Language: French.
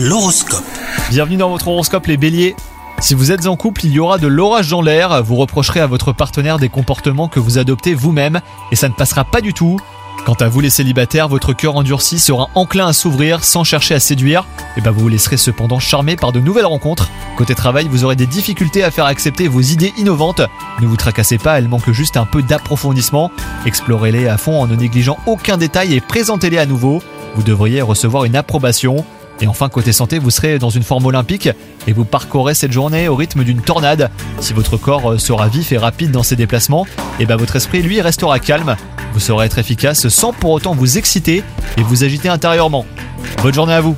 L'horoscope. Bienvenue dans votre horoscope les béliers. Si vous êtes en couple, il y aura de l'orage dans l'air, vous reprocherez à votre partenaire des comportements que vous adoptez vous-même et ça ne passera pas du tout. Quant à vous les célibataires, votre cœur endurci sera enclin à s'ouvrir sans chercher à séduire, et ben vous vous laisserez cependant charmer par de nouvelles rencontres. Côté travail, vous aurez des difficultés à faire accepter vos idées innovantes. Ne vous tracassez pas, elles manquent juste un peu d'approfondissement. Explorez-les à fond en ne négligeant aucun détail et présentez-les à nouveau. Vous devriez recevoir une approbation. Et enfin, côté santé, vous serez dans une forme olympique et vous parcourez cette journée au rythme d'une tornade. Si votre corps euh, sera vif et rapide dans ses déplacements, et ben votre esprit, lui, restera calme. Vous saurez être efficace sans pour autant vous exciter et vous agiter intérieurement. Bonne journée à vous